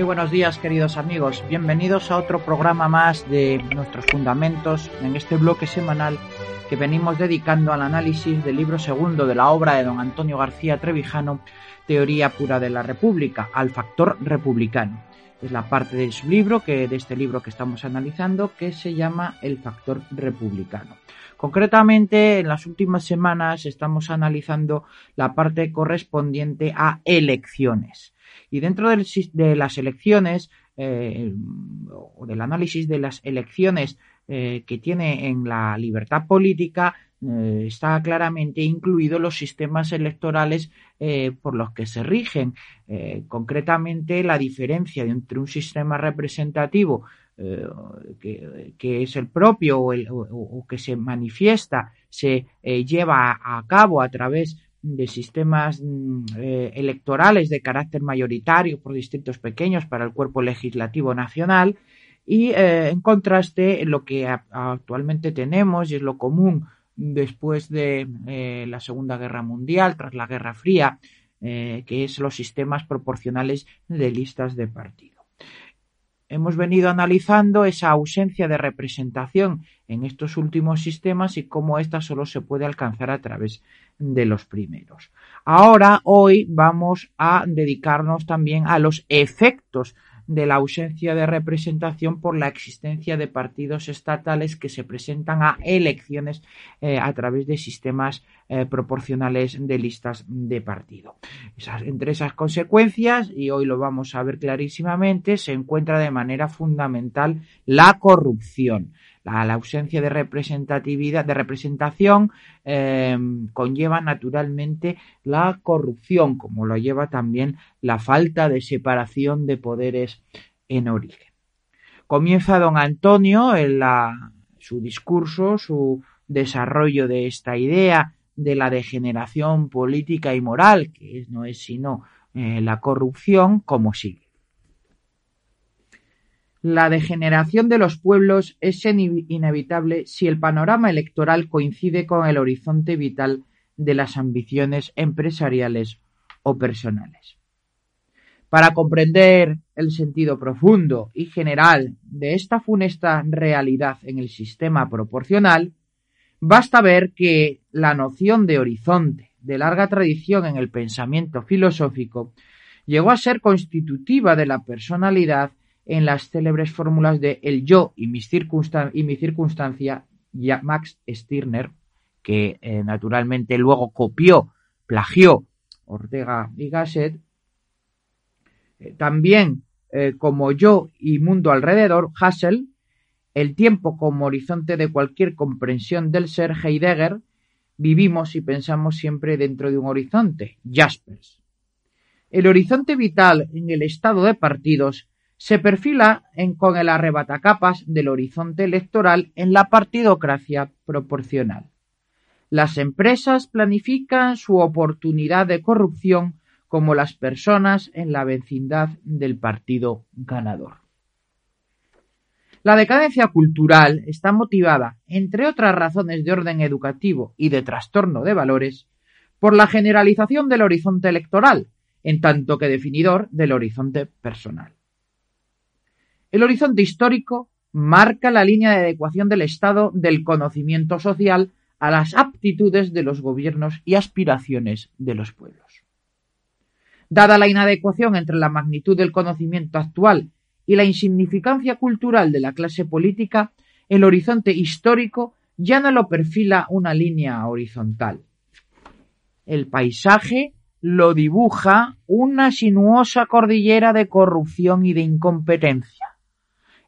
Muy buenos días queridos amigos, bienvenidos a otro programa más de nuestros fundamentos en este bloque semanal que venimos dedicando al análisis del libro segundo de la obra de don Antonio García Trevijano, Teoría pura de la República, al factor republicano. Es la parte de su libro, que, de este libro que estamos analizando, que se llama El factor republicano. Concretamente, en las últimas semanas estamos analizando la parte correspondiente a elecciones. Y dentro de las elecciones, eh, o del análisis de las elecciones eh, que tiene en la libertad política, eh, está claramente incluido los sistemas electorales por los que se rigen. concretamente, la diferencia entre un sistema representativo que, es el propio o, que se manifiesta, se lleva a, cabo a través de sistemas mm, eh, electorales de carácter mayoritario por distritos pequeños para el cuerpo legislativo nacional y eh, en contraste lo que actualmente tenemos y es lo común después de eh, la Segunda Guerra Mundial, tras la Guerra Fría, que es los sistemas proporcionales de listas de partido. Hemos venido analizando esa ausencia de representación en estos últimos sistemas y cómo ésta solo se puede alcanzar a través de los primeros. Ahora, hoy vamos a dedicarnos también a los efectos de la ausencia de representación por la existencia de partidos estatales que se presentan a elecciones eh, a través de sistemas eh, proporcionales de listas de partido. entre esas consecuencias, y hoy lo vamos a ver clarísimamente, se encuentra de manera fundamental la corrupción la, ausencia de representatividad, de representación, em, conlleva naturalmente la corrupción, como lo lleva también la falta de separación de poderes en origen. Comienza don Antonio en su discurso, su desarrollo de esta idea de la degeneración política y moral, que no es sino eh, la corrupción, como sigue. La degeneración de los pueblos es inevitable si el panorama electoral coincide con el horizonte vital de las ambiciones empresariales o personales. Para comprender el sentido profundo y general de esta funesta realidad en el sistema proporcional, basta ver que la noción de horizonte, de larga tradición en el pensamiento filosófico, llegó a ser constitutiva de la personalidad en las célebres fórmulas de El yo y mi, y mi circunstancia, ya Max Stirner, que eh, naturalmente luego copió, plagió Ortega y Gasset, eh, también eh, como yo y mundo alrededor, Hassel, el tiempo como horizonte de cualquier comprensión del ser, Heidegger, vivimos y pensamos siempre dentro de un horizonte, Jaspers. El horizonte vital en el estado de partidos se perfila en, con el arrebatacapas del horizonte electoral en la partidocracia proporcional. Las empresas planifican su oportunidad de corrupción como las personas en la vecindad del partido ganador. La decadencia cultural está motivada, entre otras razones de orden educativo y de trastorno de valores, por la generalización del horizonte electoral, en tanto que definidor del horizonte personal. El horizonte histórico marca la línea de adecuación del Estado del conocimiento social a las aptitudes de los gobiernos y aspiraciones de los pueblos. Dada la inadecuación entre la magnitud del conocimiento actual y la insignificancia cultural de la clase política, el horizonte histórico ya no lo perfila una línea horizontal. El paisaje lo dibuja una sinuosa cordillera de corrupción y de incompetencia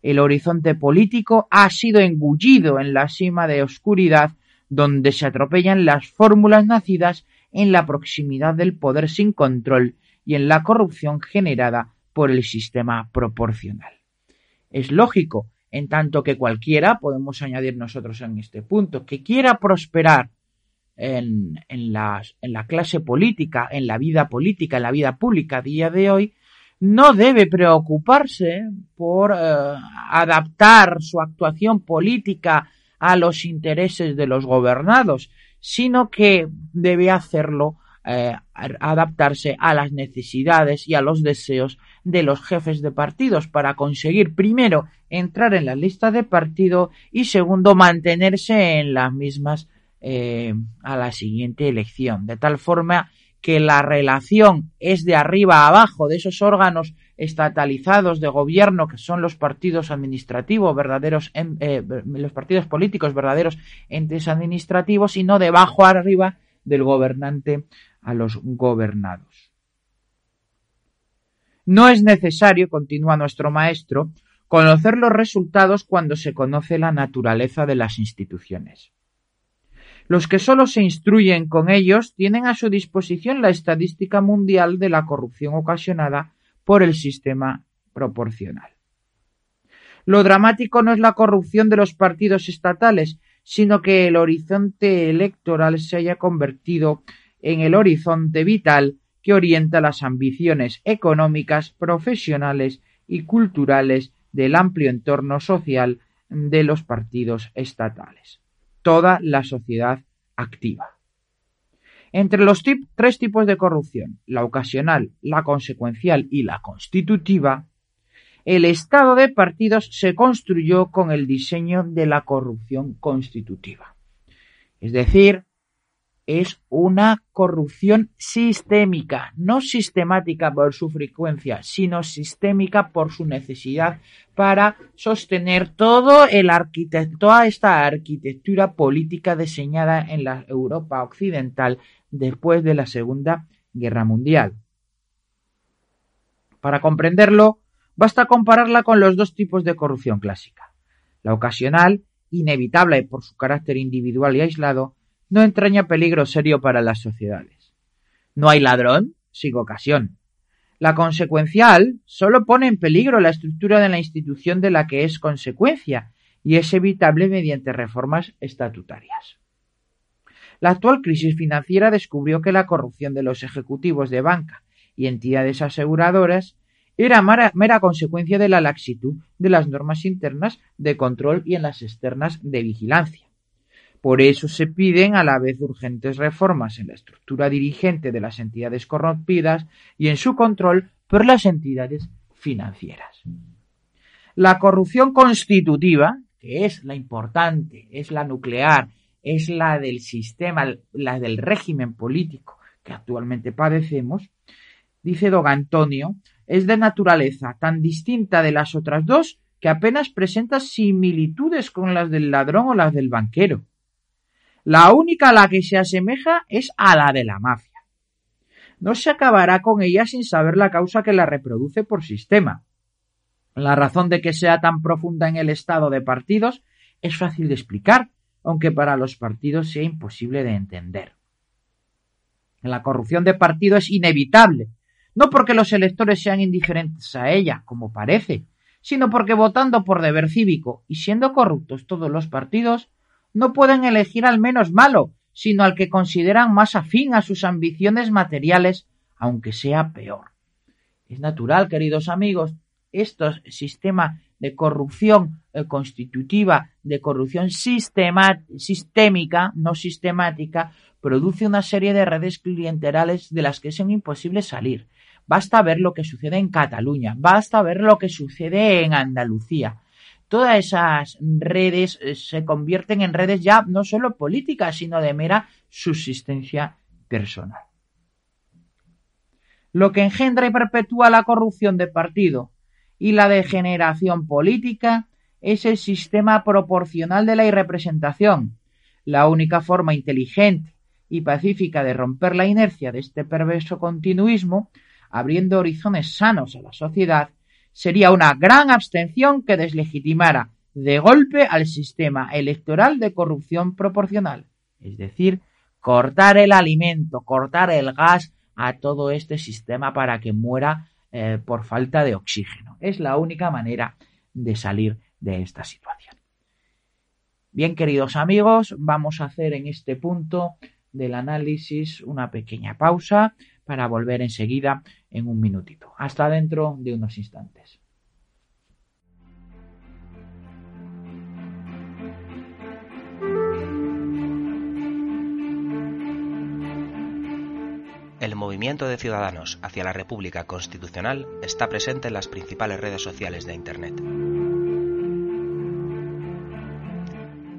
el horizonte político ha sido engullido en la cima de oscuridad donde se atropellan las fórmulas nacidas en la proximidad del poder sin control y en la corrupción generada por el sistema proporcional. Es lógico, en tanto que cualquiera, podemos añadir nosotros en este punto, que quiera prosperar en, la, clase política, en la vida política, en la vida pública a día de hoy, no debe preocuparse por eh, adaptar su actuación política a los intereses de los gobernados, sino que debe hacerlo eh, adaptarse a las necesidades y a los deseos de los jefes de partidos para conseguir primero entrar en la lista de partido y segundo mantenerse en las mismas eh, a la siguiente elección. De tal forma que la relación es de arriba a abajo de esos órganos estatalizados de gobierno que son los partidos administrativos verdaderos eh, los partidos políticos verdaderos entes administrativos y no de abajo a arriba del gobernante a los gobernados. No es necesario, continúa nuestro maestro, conocer los resultados cuando se conoce la naturaleza de las instituciones. Los que solo se instruyen con ellos tienen a su disposición la estadística mundial de la corrupción ocasionada por el sistema proporcional. Lo dramático no es la corrupción de los partidos estatales, sino que el horizonte electoral se haya convertido en el horizonte vital que orienta las ambiciones económicas, profesionales y culturales del amplio entorno social de los partidos estatales. Toda la sociedad activa. Entre los tres tipos de corrupción, la ocasional, la consecuencial y la constitutiva, el estado de partidos se construyó con el diseño de la corrupción constitutiva. Es decir, es una corrupción sistémica, no sistemática por su frecuencia, sino sistémica por su necesidad para sostener todo el toda esta arquitectura política diseñada en la Europa occidental después de la Segunda Guerra Mundial. Para comprenderlo, basta compararla con los dos tipos de corrupción clásica. La ocasional, inevitable por su carácter individual y aislado, no entraña peligro serio para las sociedades. No hay ladrón sin ocasión. La consecuencial solo pone en peligro la estructura de la institución de la que es consecuencia y es evitable mediante reformas estatutarias. La actual crisis financiera descubrió que la corrupción de los ejecutivos de banca y entidades aseguradoras era mera, consecuencia de la laxitud de las normas internas de control y en las externas de vigilancia. Por eso se piden a la vez urgentes reformas en la estructura dirigente de las entidades corrompidas y en su control por las entidades financieras. La corrupción constitutiva, que es la importante, es la nuclear, es la del sistema, la del régimen político que actualmente padecemos, dice don Antonio, es de naturaleza tan distinta de las otras dos que apenas presenta similitudes con las del ladrón o las del banquero. La única a la que se asemeja es a la de la mafia. No se acabará con ella sin saber la causa que la reproduce por sistema. La razón de que sea tan profunda en el estado de partidos es fácil de explicar, aunque para los partidos sea imposible de entender. La corrupción de partido es inevitable, no porque los electores sean indiferentes a ella, como parece, sino porque votando por deber cívico y siendo corruptos todos los partidos, no pueden elegir al menos malo, sino al que consideran más afín a sus ambiciones materiales, aunque sea peor. Es natural, queridos amigos, este sistema de corrupción eh, constitutiva, de corrupción sistémica, no sistemática, produce una serie de redes clienterales de las que es imposible salir. Basta ver lo que sucede en Cataluña, basta ver lo que sucede en Andalucía, todas esas redes eh, se convierten en redes ya no solo políticas, sino de mera subsistencia personal. Lo que engendra y perpetúa la corrupción de partido y la degeneración política es el sistema proporcional de la irrepresentación, la única forma inteligente y pacífica de romper la inercia de este perverso continuismo, abriendo horizontes sanos a la sociedad sería una gran abstención que deslegitimara de golpe al sistema electoral de corrupción proporcional, es decir, cortar el alimento, cortar el gas a todo este sistema para que muera eh, por falta de oxígeno. Es la única manera de salir de esta situación. Bien, queridos amigos, vamos a hacer en este punto del análisis una pequeña pausa para volver enseguida en un minutito. Hasta dentro de unos instantes. El movimiento de ciudadanos hacia la República Constitucional está presente en las principales redes sociales de Internet.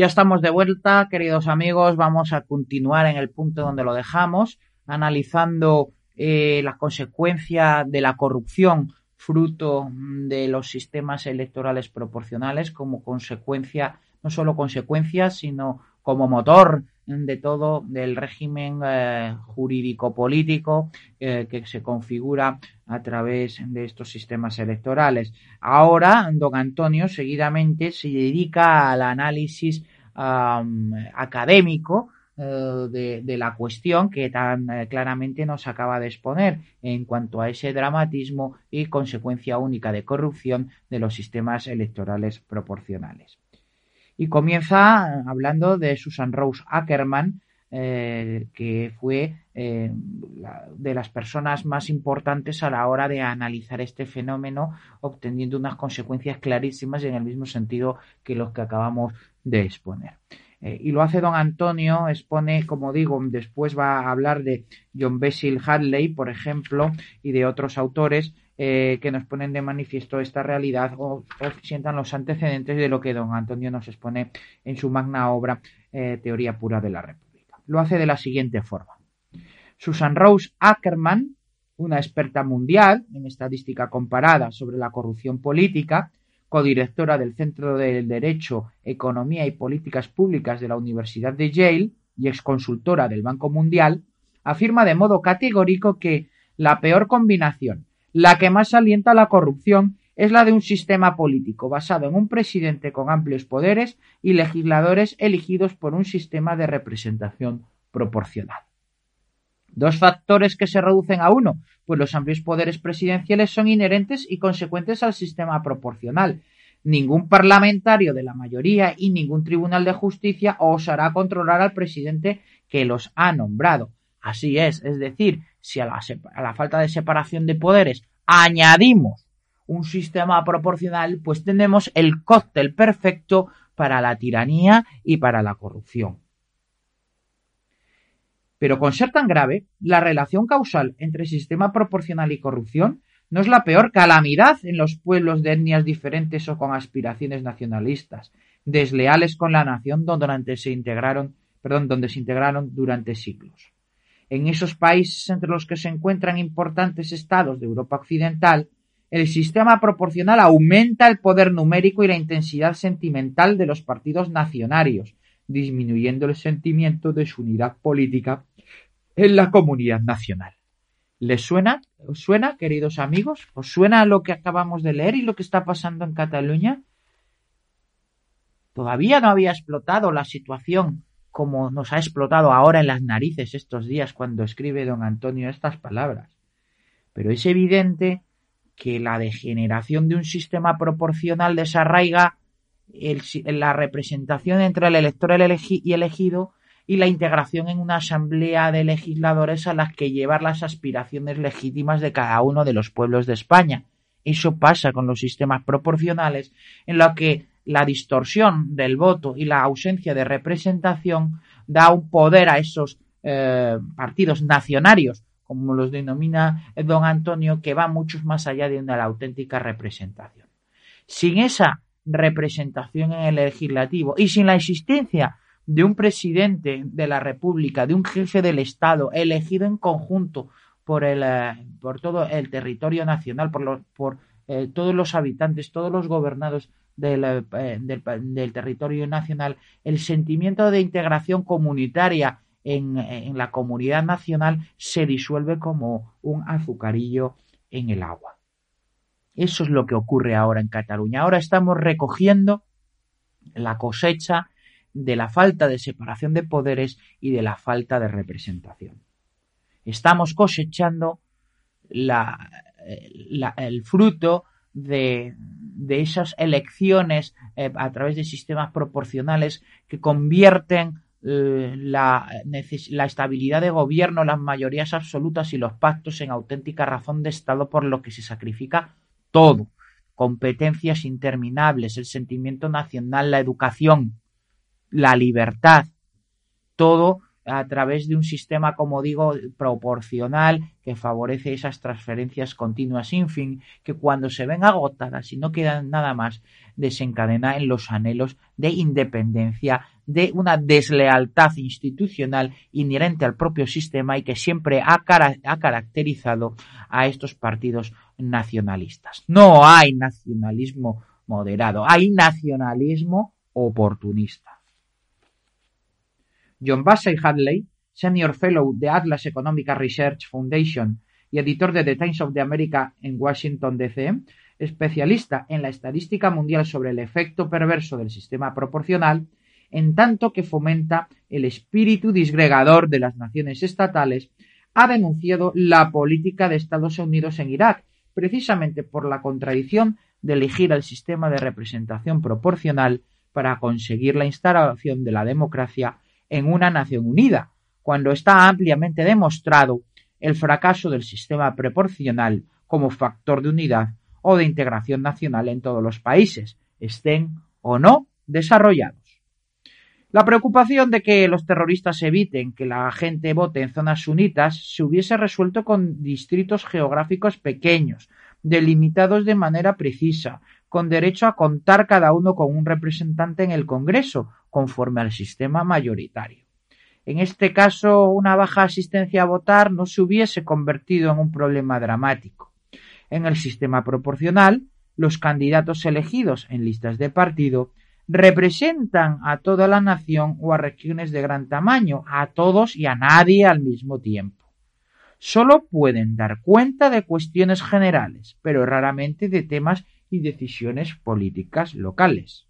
Ya estamos de vuelta, queridos amigos. Vamos a continuar en el punto donde lo dejamos, analizando eh, la consecuencia de la corrupción fruto de los sistemas electorales proporcionales como consecuencia, no solo consecuencia, sino como motor de todo del régimen eh, jurídico-político eh, que se configura a través de estos sistemas electorales. Ahora, don Antonio seguidamente se dedica al análisis académico eh, de, la cuestión que tan eh, claramente nos acaba de exponer en cuanto a ese dramatismo y consecuencia única de corrupción de los sistemas electorales proporcionales. Y comienza hablando de Susan Rose Ackerman, eh, que fue de las personas más importantes a la hora de analizar este fenómeno, obteniendo unas consecuencias clarísimas en el mismo sentido que los que acabamos de exponer. Eh, y lo hace don Antonio, expone, como digo, después va a hablar de John Basil Hadley, por ejemplo, y de otros autores eh, que nos ponen de manifiesto esta realidad o, sientan los antecedentes de lo que don Antonio nos expone en su magna obra eh, Teoría Pura de la República. Lo hace de la siguiente forma. Susan Rose Ackerman, una experta mundial en estadística comparada sobre la corrupción política, codirectora del Centro del Derecho, Economía y Políticas Públicas de la Universidad de Yale y exconsultora del Banco Mundial, afirma de modo categórico que la peor combinación, la que más alienta la corrupción, es la de un sistema político basado en un presidente con amplios poderes y legisladores elegidos por un sistema de representación proporcional. Dos factores que se reducen a uno, pues los amplios poderes presidenciales son inherentes y consecuentes al sistema proporcional. Ningún parlamentario de la mayoría y ningún tribunal de justicia osará controlar al presidente que los ha nombrado. Así es, es decir, si a la, a la falta de separación de poderes añadimos un sistema proporcional, pues tenemos el cóctel perfecto para la tiranía y para la corrupción. Pero con ser tan grave, la relación causal entre sistema proporcional y corrupción no es la peor calamidad en los pueblos de etnias diferentes o con aspiraciones nacionalistas, desleales con la nación donde se integraron, perdón, donde se integraron durante siglos. En esos países entre los que se encuentran importantes estados de Europa Occidental, el sistema proporcional aumenta el poder numérico y la intensidad sentimental de los partidos nacionarios, disminuyendo el sentimiento de su unidad política en la comunidad nacional. ¿Les suena? ¿Os suena, queridos amigos? ¿Os suena lo que acabamos de leer y lo que está pasando en Cataluña? Todavía no había explotado la situación como nos ha explotado ahora en las narices estos días cuando escribe don Antonio estas palabras. Pero es evidente que la degeneración de un sistema proporcional desarraiga la representación entre el elector y elegido y la integración en una asamblea de legisladores a las que llevar las aspiraciones legítimas de cada uno de los pueblos de España. Eso pasa con los sistemas proporcionales, en los que la distorsión del voto y la ausencia de representación da un poder a esos eh, partidos nacionarios, como los denomina don Antonio, que va mucho más allá de una la auténtica representación. Sin esa representación en el legislativo y sin la existencia de un presidente de la República, de un jefe del Estado elegido en conjunto por, el, eh, por todo el territorio nacional, por, por eh, todos los habitantes, todos los gobernados del, eh, del, territorio nacional, el sentimiento de integración comunitaria en, la comunidad nacional se disuelve como un azucarillo en el agua. Eso es lo que ocurre ahora en Cataluña. Ahora estamos recogiendo la cosecha de la falta de separación de poderes y de la falta de representación. Estamos cosechando el fruto de, esas elecciones eh, a través de sistemas proporcionales que convierten eh, la, la, estabilidad de gobierno, las mayorías absolutas y los pactos en auténtica razón de Estado por lo que se sacrifica todo. Competencias interminables, el sentimiento nacional, la educación, la libertad, todo a través de un sistema, como digo, proporcional que favorece esas transferencias continuas sin fin, que cuando se ven agotadas y no quedan nada más, desencadena en los anhelos de independencia, de una deslealtad institucional inherente al propio sistema y que siempre ha, caracterizado a estos partidos nacionalistas. No hay nacionalismo moderado, hay nacionalismo oportunista. John Bassey Hadley, Senior Fellow de Atlas Economic Research Foundation y editor de The Times of the America en Washington, D.C., especialista en la estadística mundial sobre el efecto perverso del sistema proporcional, en tanto que fomenta el espíritu disgregador de las naciones estatales, ha denunciado la política de Estados Unidos en Irak, precisamente por la contradicción de elegir el sistema de representación proporcional para conseguir la instalación de la democracia en una nación unida, cuando está ampliamente demostrado el fracaso del sistema proporcional como factor de unidad o de integración nacional en todos los países, estén o no desarrollados. La preocupación de que los terroristas eviten que la gente vote en zonas sunitas se hubiese resuelto con distritos geográficos pequeños, delimitados de manera precisa, con derecho a contar cada uno con un representante en el Congreso, conforme al sistema mayoritario. En este caso, una baja asistencia a votar no se hubiese convertido en un problema dramático. En el sistema proporcional, los candidatos elegidos en listas de partido representan a toda la nación o a regiones de gran tamaño, a todos y a nadie al mismo tiempo. Solo pueden dar cuenta de cuestiones generales, pero raramente de temas y decisiones políticas locales.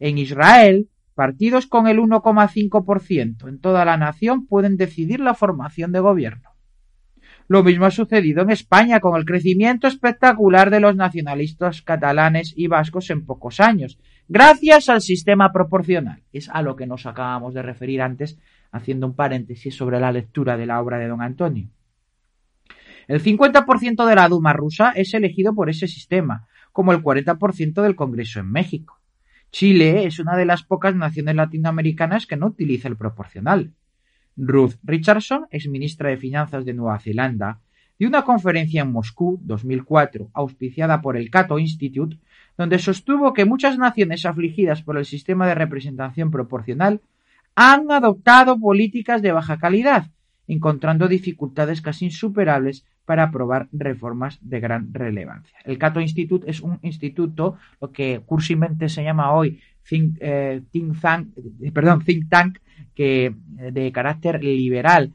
En Israel, partidos con el 1,5% en toda la nación pueden decidir la formación de gobierno. Lo mismo ha sucedido en España con el crecimiento espectacular de los nacionalistas catalanes y vascos en pocos años, gracias al sistema proporcional. Es a lo que nos acabamos de referir antes, haciendo un paréntesis sobre la lectura de la obra de don Antonio. El 50% de la Duma rusa es elegido por ese sistema, como el 40% del Congreso en México. Chile es una de las pocas naciones latinoamericanas que no utiliza el proporcional. Ruth Richardson, ex ministra de Finanzas de Nueva Zelanda, dio una conferencia en Moscú 2004, auspiciada por el Cato Institute, donde sostuvo que muchas naciones afligidas por el sistema de representación proporcional han adoptado políticas de baja calidad, encontrando dificultades casi insuperables para aprobar reformas de gran relevancia. El Cato Institute es un instituto, lo que cursimente se llama hoy think, eh, tank, eh, perdón, think tank, que, eh, de carácter liberal,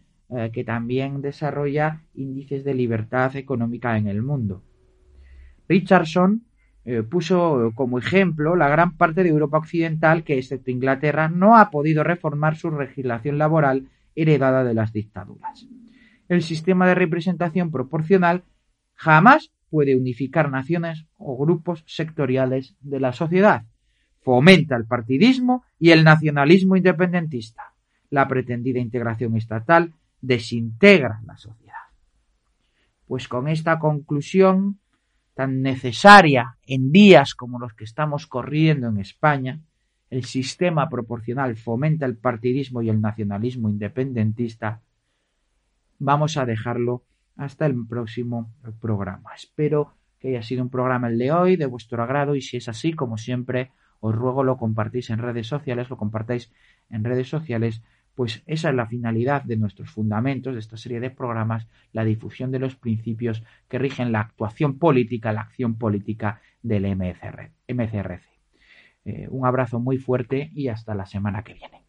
que también desarrolla índices de libertad económica en el mundo. Richardson puso como ejemplo la gran parte de Europa Occidental que, excepto Inglaterra, no ha podido reformar su legislación laboral heredada de las dictaduras el sistema de representación proporcional jamás puede unificar naciones o grupos sectoriales de la sociedad. Fomenta el partidismo y el nacionalismo independentista. la pretendida integración estatal desintegra la sociedad. Pues con esta conclusión tan necesaria en días como los que estamos corriendo en España, el sistema proporcional fomenta el partidismo y el nacionalismo independentista, vamos a dejarlo hasta el próximo programa. Espero que haya sido un programa el de hoy de vuestro agrado y si es así, como siempre, os ruego lo compartís en redes sociales, lo compartáis en redes sociales, pues esa es la finalidad de nuestros fundamentos, de esta serie de programas, la difusión de los principios que rigen la actuación política, la acción política del MCRC. Eh, un abrazo muy fuerte y hasta la semana que viene.